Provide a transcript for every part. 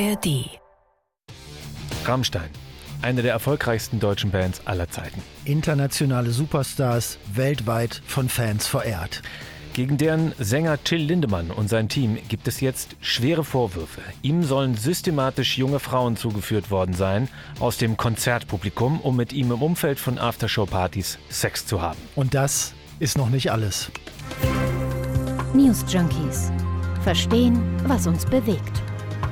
ARD. Rammstein, eine der erfolgreichsten deutschen Bands aller Zeiten. Internationale Superstars, weltweit von Fans verehrt. Gegen deren Sänger Till Lindemann und sein Team gibt es jetzt schwere Vorwürfe. Ihm sollen systematisch junge Frauen zugeführt worden sein aus dem Konzertpublikum, um mit ihm im Umfeld von Aftershow-Partys Sex zu haben. Und das ist noch nicht alles. News Junkies. Verstehen, was uns bewegt.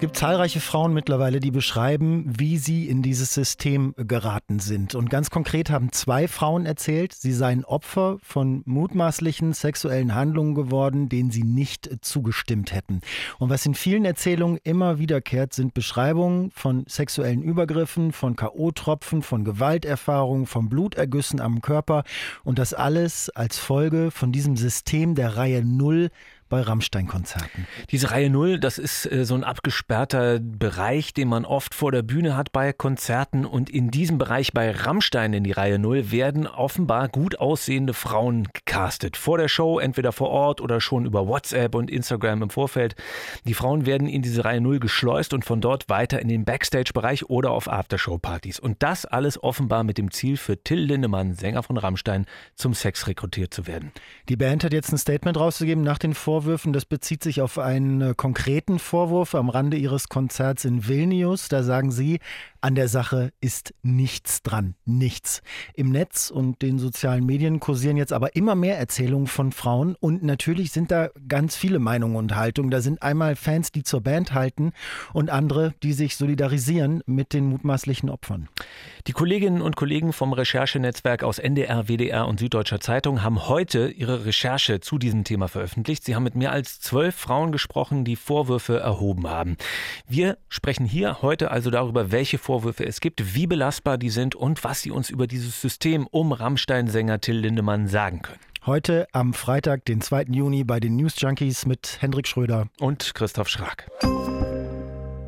Es gibt zahlreiche Frauen mittlerweile, die beschreiben, wie sie in dieses System geraten sind. Und ganz konkret haben zwei Frauen erzählt, sie seien Opfer von mutmaßlichen sexuellen Handlungen geworden, denen sie nicht zugestimmt hätten. Und was in vielen Erzählungen immer wiederkehrt, sind Beschreibungen von sexuellen Übergriffen, von K.O.-Tropfen, von Gewalterfahrungen, von Blutergüssen am Körper. Und das alles als Folge von diesem System der Reihe Null bei Rammstein-Konzerten. Diese Reihe Null, das ist äh, so ein abgesperrter Bereich, den man oft vor der Bühne hat bei Konzerten. Und in diesem Bereich bei Rammstein in die Reihe Null werden offenbar gut aussehende Frauen gecastet. Vor der Show, entweder vor Ort oder schon über WhatsApp und Instagram im Vorfeld. Die Frauen werden in diese Reihe Null geschleust und von dort weiter in den Backstage-Bereich oder auf Aftershow-Partys. Und das alles offenbar mit dem Ziel für Till Lindemann, Sänger von Rammstein, zum Sex rekrutiert zu werden. Die Band hat jetzt ein Statement rausgegeben nach den Vor Vorwürfen. Das bezieht sich auf einen äh, konkreten Vorwurf am Rande ihres Konzerts in Vilnius. Da sagen sie, an der Sache ist nichts dran, nichts. Im Netz und den sozialen Medien kursieren jetzt aber immer mehr Erzählungen von Frauen und natürlich sind da ganz viele Meinungen und Haltungen. Da sind einmal Fans, die zur Band halten und andere, die sich solidarisieren mit den mutmaßlichen Opfern. Die Kolleginnen und Kollegen vom Recherchenetzwerk aus NDR, WDR und Süddeutscher Zeitung haben heute ihre Recherche zu diesem Thema veröffentlicht. Sie haben mit mehr als zwölf Frauen gesprochen, die Vorwürfe erhoben haben. Wir sprechen hier heute also darüber, welche Vorwürfe es gibt, wie belastbar die sind und was sie uns über dieses System um Rammstein-Sänger Till Lindemann sagen können. Heute am Freitag, den 2. Juni bei den News Junkies mit Hendrik Schröder und Christoph Schrag.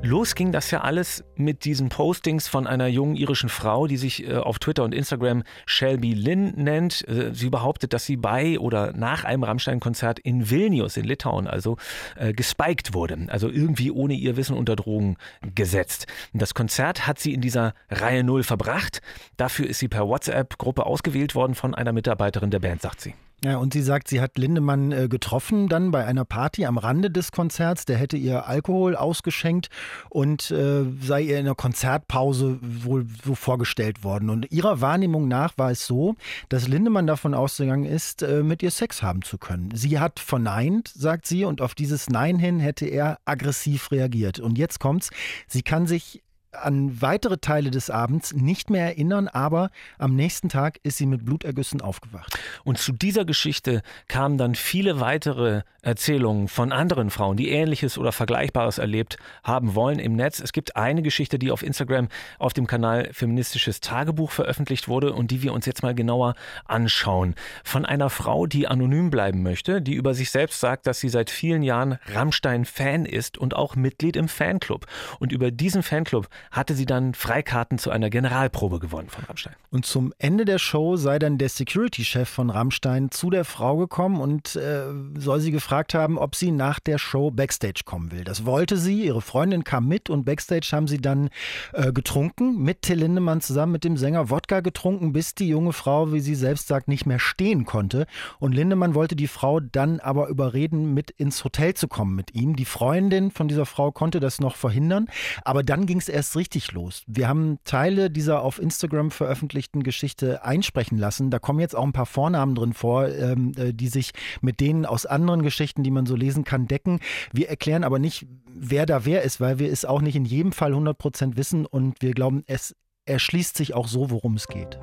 Los ging das ja alles mit diesen Postings von einer jungen irischen Frau, die sich äh, auf Twitter und Instagram Shelby Lynn nennt. Äh, sie behauptet, dass sie bei oder nach einem Rammstein-Konzert in Vilnius in Litauen also äh, gespiked wurde, also irgendwie ohne ihr Wissen unter Drogen gesetzt. Das Konzert hat sie in dieser Reihe Null verbracht. Dafür ist sie per WhatsApp-Gruppe ausgewählt worden von einer Mitarbeiterin der Band, sagt sie. Ja, und sie sagt, sie hat Lindemann äh, getroffen dann bei einer Party am Rande des Konzerts. Der hätte ihr Alkohol ausgeschenkt und äh, sei ihr in der Konzertpause wohl so vorgestellt worden. Und ihrer Wahrnehmung nach war es so, dass Lindemann davon ausgegangen ist, äh, mit ihr Sex haben zu können. Sie hat verneint, sagt sie, und auf dieses Nein hin hätte er aggressiv reagiert. Und jetzt kommt's, sie kann sich an weitere Teile des Abends nicht mehr erinnern, aber am nächsten Tag ist sie mit Blutergüssen aufgewacht. Und zu dieser Geschichte kamen dann viele weitere Erzählungen von anderen Frauen, die ähnliches oder vergleichbares erlebt haben wollen im Netz. Es gibt eine Geschichte, die auf Instagram auf dem Kanal Feministisches Tagebuch veröffentlicht wurde und die wir uns jetzt mal genauer anschauen. Von einer Frau, die anonym bleiben möchte, die über sich selbst sagt, dass sie seit vielen Jahren Rammstein-Fan ist und auch Mitglied im Fanclub. Und über diesen Fanclub hatte sie dann Freikarten zu einer Generalprobe gewonnen von Rammstein. Und zum Ende der Show sei dann der Security-Chef von Rammstein zu der Frau gekommen und äh, soll sie gefragt haben, ob sie nach der Show Backstage kommen will. Das wollte sie, ihre Freundin kam mit und Backstage haben sie dann äh, getrunken, mit Till Lindemann zusammen mit dem Sänger Wodka getrunken, bis die junge Frau, wie sie selbst sagt, nicht mehr stehen konnte. Und Lindemann wollte die Frau dann aber überreden, mit ins Hotel zu kommen mit ihm. Die Freundin von dieser Frau konnte das noch verhindern, aber dann ging es erst richtig los. Wir haben Teile dieser auf Instagram veröffentlichten Geschichte einsprechen lassen. Da kommen jetzt auch ein paar Vornamen drin vor, ähm, äh, die sich mit denen aus anderen Geschichten, die man so lesen kann, decken. Wir erklären aber nicht, wer da wer ist, weil wir es auch nicht in jedem Fall 100 Prozent wissen und wir glauben, es erschließt sich auch so, worum es geht.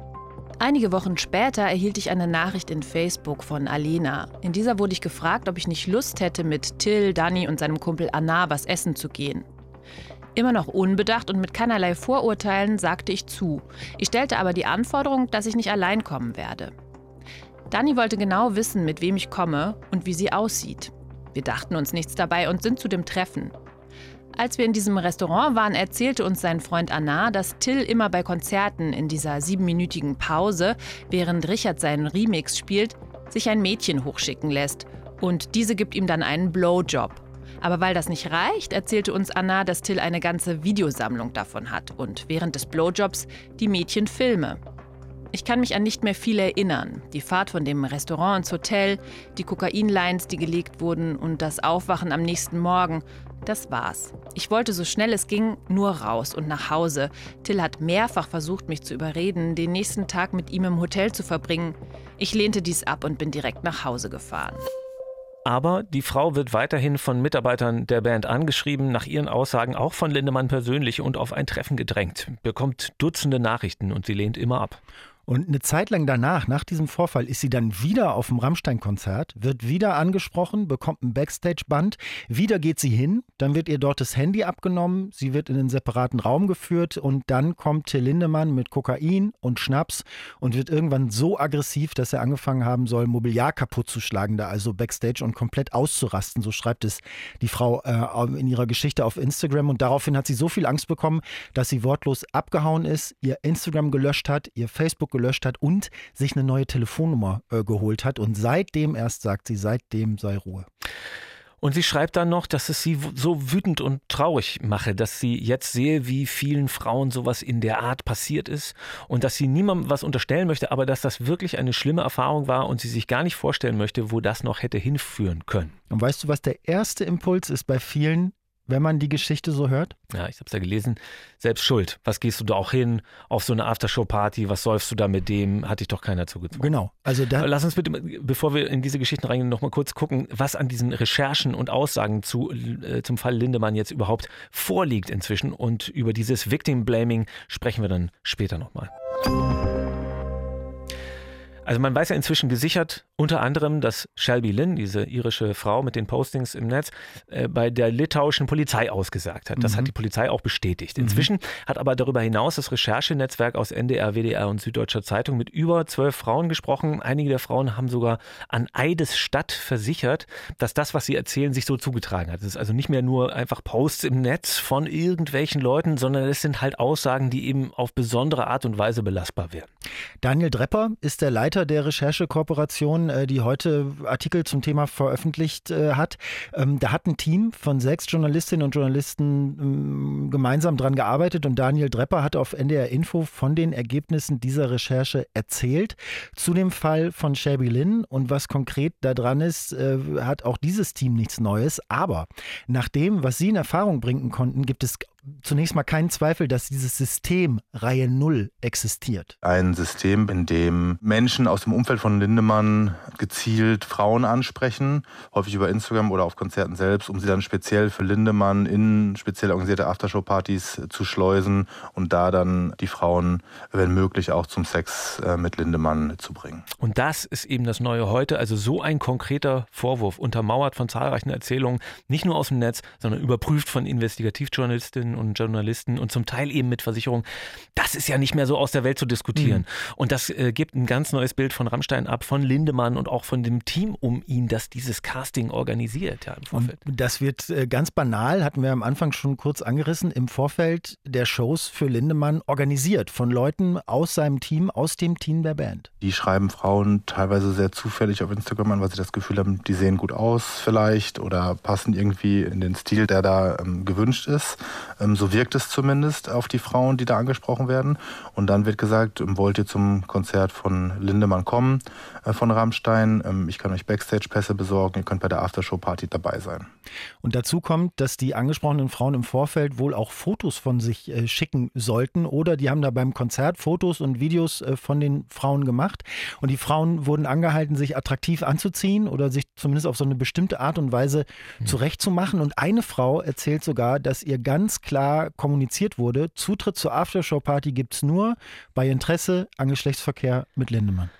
Einige Wochen später erhielt ich eine Nachricht in Facebook von Alena. In dieser wurde ich gefragt, ob ich nicht Lust hätte, mit Till, Danny und seinem Kumpel Anna was essen zu gehen. Immer noch unbedacht und mit keinerlei Vorurteilen sagte ich zu. Ich stellte aber die Anforderung, dass ich nicht allein kommen werde. Dani wollte genau wissen, mit wem ich komme und wie sie aussieht. Wir dachten uns nichts dabei und sind zu dem Treffen. Als wir in diesem Restaurant waren, erzählte uns sein Freund Anna, dass Till immer bei Konzerten in dieser siebenminütigen Pause, während Richard seinen Remix spielt, sich ein Mädchen hochschicken lässt Und diese gibt ihm dann einen Blowjob. Aber weil das nicht reicht, erzählte uns Anna, dass Till eine ganze Videosammlung davon hat und während des Blowjobs die Mädchen filme. Ich kann mich an nicht mehr viel erinnern. Die Fahrt von dem Restaurant ins Hotel, die Kokainlines, die gelegt wurden und das Aufwachen am nächsten Morgen. Das war's. Ich wollte so schnell es ging nur raus und nach Hause. Till hat mehrfach versucht, mich zu überreden, den nächsten Tag mit ihm im Hotel zu verbringen. Ich lehnte dies ab und bin direkt nach Hause gefahren. Aber die Frau wird weiterhin von Mitarbeitern der Band angeschrieben, nach ihren Aussagen auch von Lindemann persönlich und auf ein Treffen gedrängt, bekommt Dutzende Nachrichten und sie lehnt immer ab. Und eine Zeit lang danach, nach diesem Vorfall, ist sie dann wieder auf dem Rammstein-Konzert, wird wieder angesprochen, bekommt ein Backstage-Band, wieder geht sie hin, dann wird ihr dort das Handy abgenommen, sie wird in einen separaten Raum geführt und dann kommt Till Lindemann mit Kokain und Schnaps und wird irgendwann so aggressiv, dass er angefangen haben soll, Mobiliar kaputt zu schlagen, da also Backstage und komplett auszurasten. So schreibt es die Frau äh, in ihrer Geschichte auf Instagram und daraufhin hat sie so viel Angst bekommen, dass sie wortlos abgehauen ist, ihr Instagram gelöscht hat, ihr Facebook gelöscht gelöscht hat und sich eine neue Telefonnummer äh, geholt hat. Und seitdem erst sagt sie, seitdem sei Ruhe. Und sie schreibt dann noch, dass es sie so wütend und traurig mache, dass sie jetzt sehe, wie vielen Frauen sowas in der Art passiert ist und dass sie niemandem was unterstellen möchte, aber dass das wirklich eine schlimme Erfahrung war und sie sich gar nicht vorstellen möchte, wo das noch hätte hinführen können. Und weißt du, was der erste Impuls ist bei vielen, wenn man die Geschichte so hört? Ja, ich habe es ja gelesen. Selbst schuld. Was gehst du da auch hin auf so eine Aftershow-Party? Was säufst du da mit dem? Hat dich doch keiner zugezogen. Genau. Also da Lass uns bitte, bevor wir in diese Geschichten reingehen, noch mal kurz gucken, was an diesen Recherchen und Aussagen zu, äh, zum Fall Lindemann jetzt überhaupt vorliegt inzwischen. Und über dieses Victim Blaming sprechen wir dann später nochmal. Also man weiß ja inzwischen gesichert, unter anderem, dass Shelby Lynn, diese irische Frau mit den Postings im Netz, äh, bei der litauischen Polizei ausgesagt hat. Das mhm. hat die Polizei auch bestätigt. Mhm. Inzwischen mhm. hat aber darüber hinaus das Recherchenetzwerk aus NDR, WDR und Süddeutscher Zeitung mit über zwölf Frauen gesprochen. Einige der Frauen haben sogar an Eidesstadt versichert, dass das, was sie erzählen, sich so zugetragen hat. Es ist also nicht mehr nur einfach Posts im Netz von irgendwelchen Leuten, sondern es sind halt Aussagen, die eben auf besondere Art und Weise belastbar werden. Daniel Drepper ist der Leiter der Recherchekooperation, äh, die heute Artikel zum Thema veröffentlicht äh, hat. Ähm, da hat ein Team von sechs Journalistinnen und Journalisten ähm, gemeinsam dran gearbeitet und Daniel Drepper hat auf NDR Info von den Ergebnissen dieser Recherche erzählt. Zu dem Fall von Shelby Lynn und was konkret da dran ist, äh, hat auch dieses Team nichts Neues. Aber nach dem, was Sie in Erfahrung bringen konnten, gibt es zunächst mal keinen Zweifel, dass dieses System Reihe Null existiert. Ein System, in dem Menschen aus dem Umfeld von Lindemann gezielt Frauen ansprechen, häufig über Instagram oder auf Konzerten selbst, um sie dann speziell für Lindemann in speziell organisierte Aftershow-Partys zu schleusen und da dann die Frauen, wenn möglich, auch zum Sex äh, mit Lindemann zu bringen. Und das ist eben das Neue heute, also so ein konkreter Vorwurf, untermauert von zahlreichen Erzählungen, nicht nur aus dem Netz, sondern überprüft von Investigativjournalistinnen Journalistinnen und Journalisten und zum Teil eben mit Versicherungen, das ist ja nicht mehr so aus der Welt zu diskutieren. Mhm. Und das äh, gibt ein ganz neues Bild von Rammstein ab, von Lindemann und auch von dem Team um ihn, das dieses Casting organisiert ja, im Vorfeld. Und das wird äh, ganz banal, hatten wir am Anfang schon kurz angerissen, im Vorfeld der Shows für Lindemann organisiert von Leuten aus seinem Team, aus dem Team der Band. Die schreiben Frauen teilweise sehr zufällig auf Instagram an, weil sie das Gefühl haben, die sehen gut aus vielleicht oder passen irgendwie in den Stil, der da ähm, gewünscht ist. Ähm, so wirkt es zumindest auf die Frauen, die da angesprochen werden. Und dann wird gesagt, ähm, wollt ihr zum Konzert von Lindemann kommen, äh, von Rammstein? Ähm, ich kann euch Backstage-Pässe besorgen, ihr könnt bei der Aftershow-Party dabei sein. Und dazu kommt, dass die angesprochenen Frauen im Vorfeld wohl auch Fotos von sich äh, schicken sollten oder die haben da beim Konzert Fotos und Videos äh, von den Frauen gemacht. Und die Frauen wurden angehalten, sich attraktiv anzuziehen oder sich zumindest auf so eine bestimmte Art und Weise mhm. zurechtzumachen. Und eine Frau erzählt sogar, dass ihr ganz klar kommuniziert wurde, Zutritt zur Aftershow-Party gibt es nur bei Interesse an Geschlechtsverkehr mit Lindemann.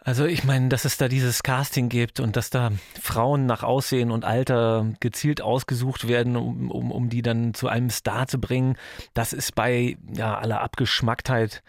Also ich meine, dass es da dieses Casting gibt und dass da Frauen nach Aussehen und Alter gezielt ausgesucht werden, um, um, um die dann zu einem Star zu bringen, das ist bei ja, aller Abgeschmacktheit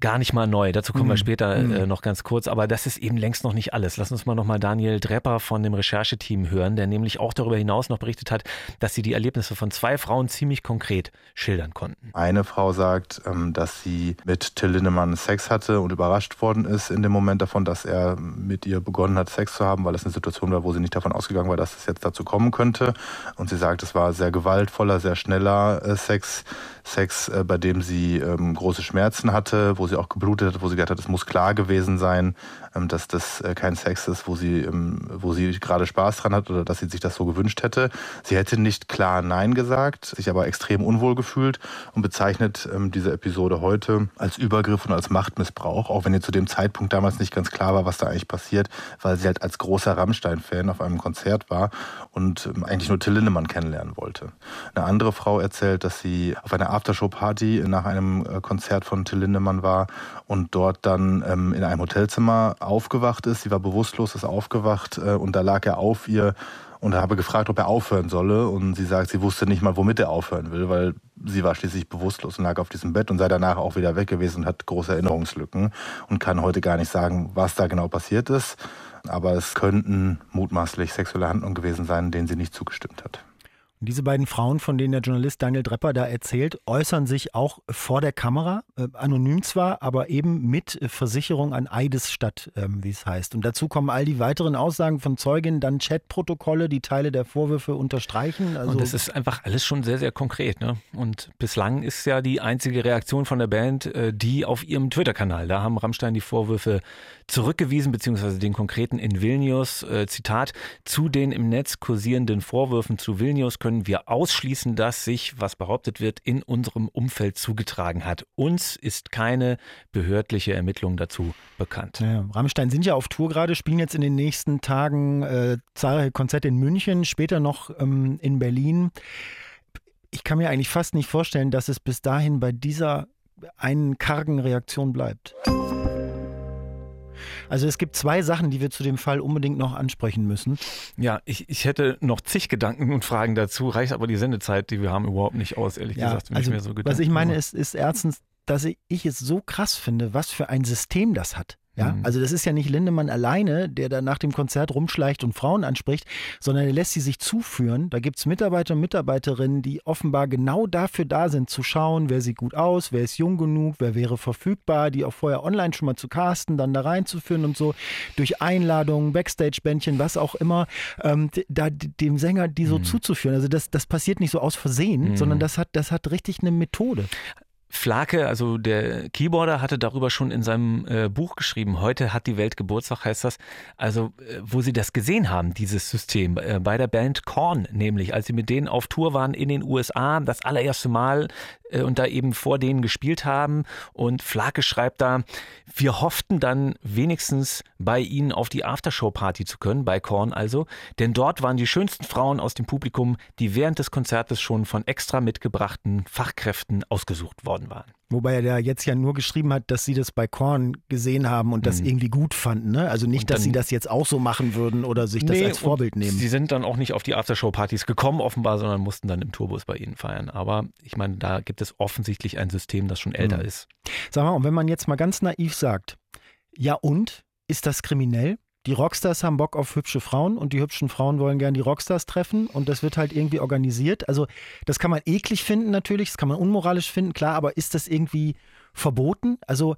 gar nicht mal neu. Dazu kommen mhm. wir später äh, mhm. noch ganz kurz. Aber das ist eben längst noch nicht alles. Lass uns mal nochmal Daniel Drepper von dem Rechercheteam hören, der nämlich auch darüber hinaus noch berichtet hat, dass sie die Erlebnisse von zwei Frauen ziemlich konkret schildern konnten. Eine Frau sagt, ähm, dass sie mit Till Lindemann Sex hatte und überrascht worden ist in dem Moment davon, dass er mit ihr begonnen hat, Sex zu haben, weil es eine Situation war, wo sie nicht davon ausgegangen war, dass es jetzt dazu kommen könnte. Und sie sagt, es war sehr gewaltvoller, sehr schneller äh, Sex. Sex, äh, bei dem sie ähm, große Schmerzen hatte, wo sie auch geblutet hat, wo sie gesagt hat, es muss klar gewesen sein, ähm, dass das äh, kein Sex ist, wo sie, ähm, wo sie gerade Spaß dran hat oder dass sie sich das so gewünscht hätte. Sie hätte nicht klar Nein gesagt, sich aber extrem unwohl gefühlt und bezeichnet ähm, diese Episode heute als Übergriff und als Machtmissbrauch, auch wenn ihr zu dem Zeitpunkt damals nicht ganz klar war, was da eigentlich passiert, weil sie halt als großer Rammstein-Fan auf einem Konzert war und eigentlich nur Till Lindemann kennenlernen wollte. Eine andere Frau erzählt, dass sie auf einer Aftershow-Party nach einem äh, Konzert von Till Lindemann war und dort dann ähm, in einem Hotelzimmer aufgewacht ist. Sie war bewusstlos, ist aufgewacht äh, und da lag er auf ihr und habe gefragt, ob er aufhören solle. Und sie sagt, sie wusste nicht mal, womit er aufhören will, weil sie war schließlich bewusstlos und lag auf diesem Bett und sei danach auch wieder weg gewesen und hat große Erinnerungslücken und kann heute gar nicht sagen, was da genau passiert ist. Aber es könnten mutmaßlich sexuelle Handlungen gewesen sein, denen sie nicht zugestimmt hat. Diese beiden Frauen, von denen der Journalist Daniel Drepper da erzählt, äußern sich auch vor der Kamera, äh, anonym zwar, aber eben mit Versicherung an Eidesstadt, ähm, wie es heißt. Und dazu kommen all die weiteren Aussagen von Zeuginnen, dann Chatprotokolle, die Teile der Vorwürfe unterstreichen. Also Und das ist einfach alles schon sehr, sehr konkret. Ne? Und bislang ist ja die einzige Reaktion von der Band äh, die auf ihrem Twitter-Kanal. Da haben Rammstein die Vorwürfe zurückgewiesen, beziehungsweise den konkreten in Vilnius. Äh, Zitat, zu den im Netz kursierenden Vorwürfen zu Vilnius können wir ausschließen, dass sich, was behauptet wird, in unserem Umfeld zugetragen hat. Uns ist keine behördliche Ermittlung dazu bekannt. Ja, Rammstein sind ja auf Tour gerade, spielen jetzt in den nächsten Tagen äh, zahlreiche Konzerte in München, später noch ähm, in Berlin. Ich kann mir eigentlich fast nicht vorstellen, dass es bis dahin bei dieser einen kargen Reaktion bleibt. Also es gibt zwei Sachen, die wir zu dem Fall unbedingt noch ansprechen müssen. Ja, ich, ich hätte noch zig Gedanken und Fragen dazu, reicht aber die Sendezeit, die wir haben, überhaupt nicht aus, ehrlich ja, gesagt. Also, so was ich meine, ist, ist erstens, dass ich es so krass finde, was für ein System das hat. Ja, mhm. also das ist ja nicht Lindemann alleine, der da nach dem Konzert rumschleicht und Frauen anspricht, sondern er lässt sie sich zuführen. Da gibt es Mitarbeiter und Mitarbeiterinnen, die offenbar genau dafür da sind, zu schauen, wer sieht gut aus, wer ist jung genug, wer wäre verfügbar, die auch vorher online schon mal zu casten, dann da reinzuführen und so, durch Einladungen, Backstage-Bändchen, was auch immer, ähm, da dem Sänger die so mhm. zuzuführen. Also das, das passiert nicht so aus Versehen, mhm. sondern das hat, das hat richtig eine Methode. Flake, also der Keyboarder, hatte darüber schon in seinem äh, Buch geschrieben. Heute hat die Welt Geburtstag, heißt das. Also, äh, wo sie das gesehen haben, dieses System, äh, bei der Band Korn, nämlich, als sie mit denen auf Tour waren in den USA, das allererste Mal äh, und da eben vor denen gespielt haben. Und Flake schreibt da, wir hofften dann wenigstens bei ihnen auf die Aftershow-Party zu können, bei Korn also, denn dort waren die schönsten Frauen aus dem Publikum, die während des Konzertes schon von extra mitgebrachten Fachkräften ausgesucht worden geworden waren. Wobei er da jetzt ja nur geschrieben hat, dass sie das bei Korn gesehen haben und das mhm. irgendwie gut fanden. Ne? Also nicht, dann, dass sie das jetzt auch so machen würden oder sich das nee, als Vorbild nehmen. Sie sind dann auch nicht auf die Aftershow-Partys gekommen, offenbar, sondern mussten dann im Tourbus bei ihnen feiern. Aber ich meine, da gibt es offensichtlich ein System, das schon älter mhm. ist. Sag mal, und wenn man jetzt mal ganz naiv sagt, ja und? Ist das kriminell? Die Rockstars haben Bock auf hübsche Frauen und die hübschen Frauen wollen gern die Rockstars treffen und das wird halt irgendwie organisiert. Also das kann man eklig finden natürlich, das kann man unmoralisch finden, klar, aber ist das irgendwie verboten? Also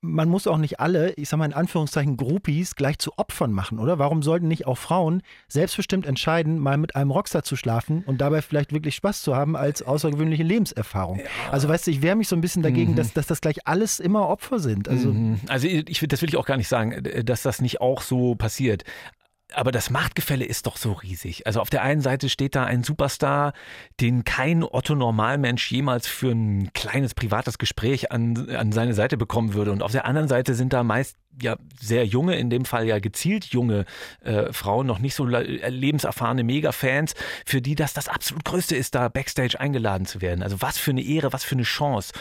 man muss auch nicht alle, ich sag mal in Anführungszeichen, Groupies gleich zu Opfern machen, oder? Warum sollten nicht auch Frauen selbstbestimmt entscheiden, mal mit einem Rockstar zu schlafen und dabei vielleicht wirklich Spaß zu haben als außergewöhnliche Lebenserfahrung? Ja. Also weißt du, ich wehre mich so ein bisschen dagegen, mhm. dass, dass das gleich alles immer Opfer sind. Also, mhm. also ich, das will ich auch gar nicht sagen, dass das nicht auch so passiert aber das Machtgefälle ist doch so riesig. Also auf der einen Seite steht da ein Superstar, den kein Otto-Normalmensch jemals für ein kleines privates Gespräch an, an seine Seite bekommen würde. Und auf der anderen Seite sind da meist ja sehr junge, in dem Fall ja gezielt junge äh, Frauen, noch nicht so äh, lebenserfahrene Mega-Fans, für die das das absolut Größte ist, da Backstage eingeladen zu werden. Also was für eine Ehre, was für eine Chance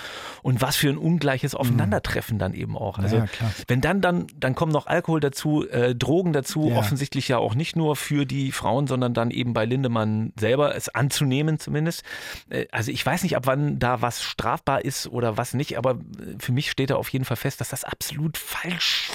und was für ein ungleiches mhm. Aufeinandertreffen dann eben auch. Also ja, wenn dann, dann, dann kommen noch Alkohol dazu, äh, Drogen dazu, ja. offensichtlich ja auch nicht nur für die Frauen, sondern dann eben bei Lindemann selber, es anzunehmen zumindest. Äh, also ich weiß nicht, ab wann da was strafbar ist oder was nicht, aber für mich steht da auf jeden Fall fest, dass das absolut falsch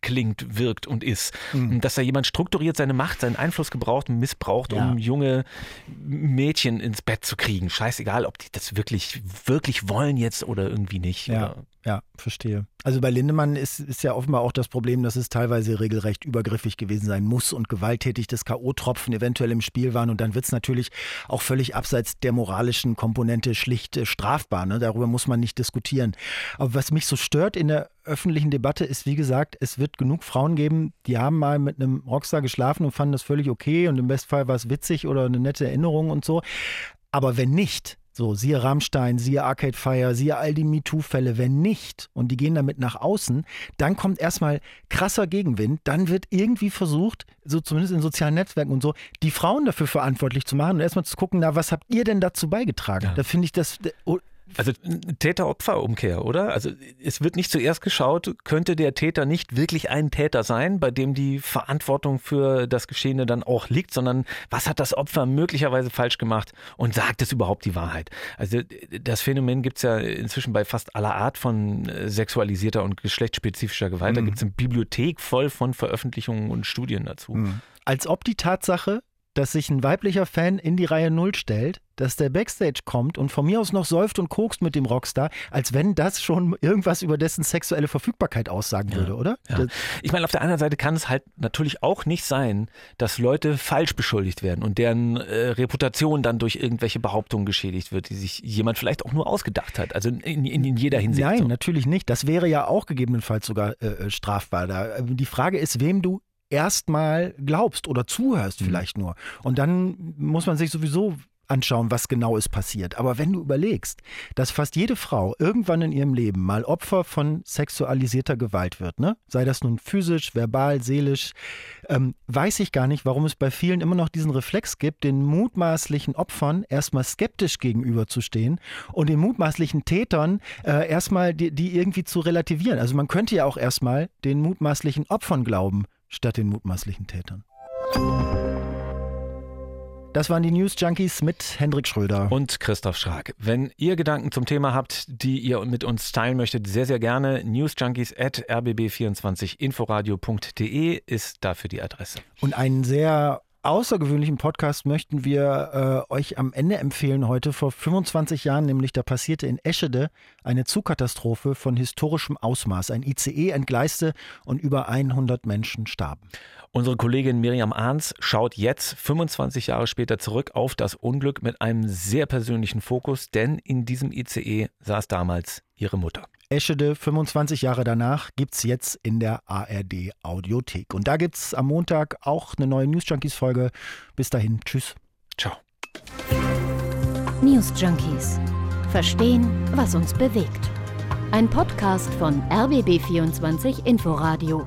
klingt, wirkt und ist. Mhm. Dass da jemand strukturiert seine Macht, seinen Einfluss gebraucht und missbraucht, ja. um junge Mädchen ins Bett zu kriegen. Scheißegal, ob die das wirklich, wirklich wollen jetzt oder irgendwie nicht. Ja. Oder ja, verstehe. Also bei Lindemann ist, ist ja offenbar auch das Problem, dass es teilweise regelrecht übergriffig gewesen sein muss und gewalttätig das K.O.-Tropfen eventuell im Spiel waren. Und dann wird es natürlich auch völlig abseits der moralischen Komponente schlicht äh, strafbar. Ne? Darüber muss man nicht diskutieren. Aber was mich so stört in der öffentlichen Debatte ist, wie gesagt, es wird genug Frauen geben, die haben mal mit einem Rockstar geschlafen und fanden das völlig okay und im Bestfall war es witzig oder eine nette Erinnerung und so. Aber wenn nicht, so, siehe Rammstein, siehe Arcade Fire, siehe all die MeToo-Fälle. Wenn nicht und die gehen damit nach außen, dann kommt erstmal krasser Gegenwind. Dann wird irgendwie versucht, so zumindest in sozialen Netzwerken und so, die Frauen dafür verantwortlich zu machen und erstmal zu gucken, na, was habt ihr denn dazu beigetragen? Ja. Da finde ich das, oh, also Täter-Opfer-Umkehr, oder? Also es wird nicht zuerst geschaut, könnte der Täter nicht wirklich ein Täter sein, bei dem die Verantwortung für das Geschehene dann auch liegt, sondern was hat das Opfer möglicherweise falsch gemacht und sagt es überhaupt die Wahrheit? Also das Phänomen gibt es ja inzwischen bei fast aller Art von äh, sexualisierter und geschlechtsspezifischer Gewalt. Mhm. Da gibt es eine Bibliothek voll von Veröffentlichungen und Studien dazu. Mhm. Als ob die Tatsache, dass sich ein weiblicher Fan in die Reihe Null stellt, dass der Backstage kommt und von mir aus noch säuft und kokst mit dem Rockstar, als wenn das schon irgendwas über dessen sexuelle Verfügbarkeit aussagen ja, würde, oder? Ja. Ich meine, auf der anderen Seite kann es halt natürlich auch nicht sein, dass Leute falsch beschuldigt werden und deren äh, Reputation dann durch irgendwelche Behauptungen geschädigt wird, die sich jemand vielleicht auch nur ausgedacht hat. Also in, in, in jeder Hinsicht. Nein, so. natürlich nicht. Das wäre ja auch gegebenenfalls sogar äh, äh strafbar. Da, äh, die Frage ist, wem du erstmal glaubst oder zuhörst mhm. vielleicht nur. Und dann muss man sich sowieso anschauen, was genau ist passiert. Aber wenn du überlegst, dass fast jede Frau irgendwann in ihrem Leben mal Opfer von sexualisierter Gewalt wird, ne? sei das nun physisch, verbal, seelisch, ähm, weiß ich gar nicht, warum es bei vielen immer noch diesen Reflex gibt, den mutmaßlichen Opfern erstmal skeptisch gegenüberzustehen und den mutmaßlichen Tätern äh, erstmal die, die irgendwie zu relativieren. Also man könnte ja auch erstmal den mutmaßlichen Opfern glauben, statt den mutmaßlichen Tätern. Das waren die News Junkies mit Hendrik Schröder und Christoph Schrag. Wenn ihr Gedanken zum Thema habt, die ihr mit uns teilen möchtet, sehr, sehr gerne. Newsjunkies at rbb24inforadio.de ist dafür die Adresse. Und einen sehr außergewöhnlichen Podcast möchten wir äh, euch am Ende empfehlen heute. Vor 25 Jahren nämlich, da passierte in Eschede eine Zugkatastrophe von historischem Ausmaß. Ein ICE entgleiste und über 100 Menschen starben. Unsere Kollegin Miriam Ahns schaut jetzt 25 Jahre später zurück auf das Unglück mit einem sehr persönlichen Fokus, denn in diesem ICE saß damals ihre Mutter. Eschede, 25 Jahre danach, gibt es jetzt in der ARD Audiothek. Und da gibt es am Montag auch eine neue News Junkies Folge. Bis dahin, tschüss. Ciao. News Junkies. Verstehen, was uns bewegt. Ein Podcast von RBB24 Inforadio.